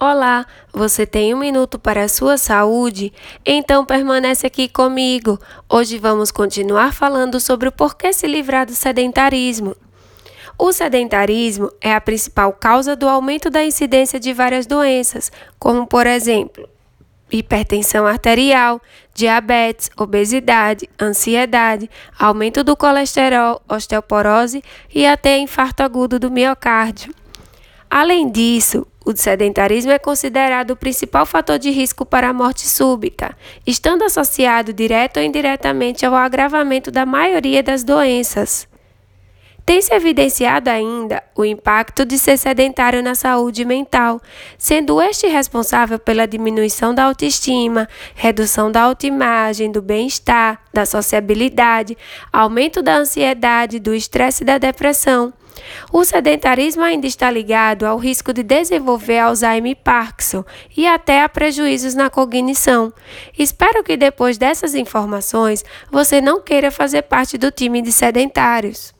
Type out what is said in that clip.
Olá, você tem um minuto para a sua saúde? Então permanece aqui comigo. Hoje vamos continuar falando sobre o porquê se livrar do sedentarismo. O sedentarismo é a principal causa do aumento da incidência de várias doenças, como por exemplo, hipertensão arterial, diabetes, obesidade, ansiedade, aumento do colesterol, osteoporose e até infarto agudo do miocárdio. Além disso, o sedentarismo é considerado o principal fator de risco para a morte súbita, estando associado direto ou indiretamente ao agravamento da maioria das doenças. Tem-se evidenciado ainda o impacto de ser sedentário na saúde mental, sendo este responsável pela diminuição da autoestima, redução da autoimagem, do bem-estar, da sociabilidade, aumento da ansiedade, do estresse e da depressão. O sedentarismo ainda está ligado ao risco de desenvolver Alzheimer e Parkinson e até a prejuízos na cognição. Espero que depois dessas informações você não queira fazer parte do time de sedentários.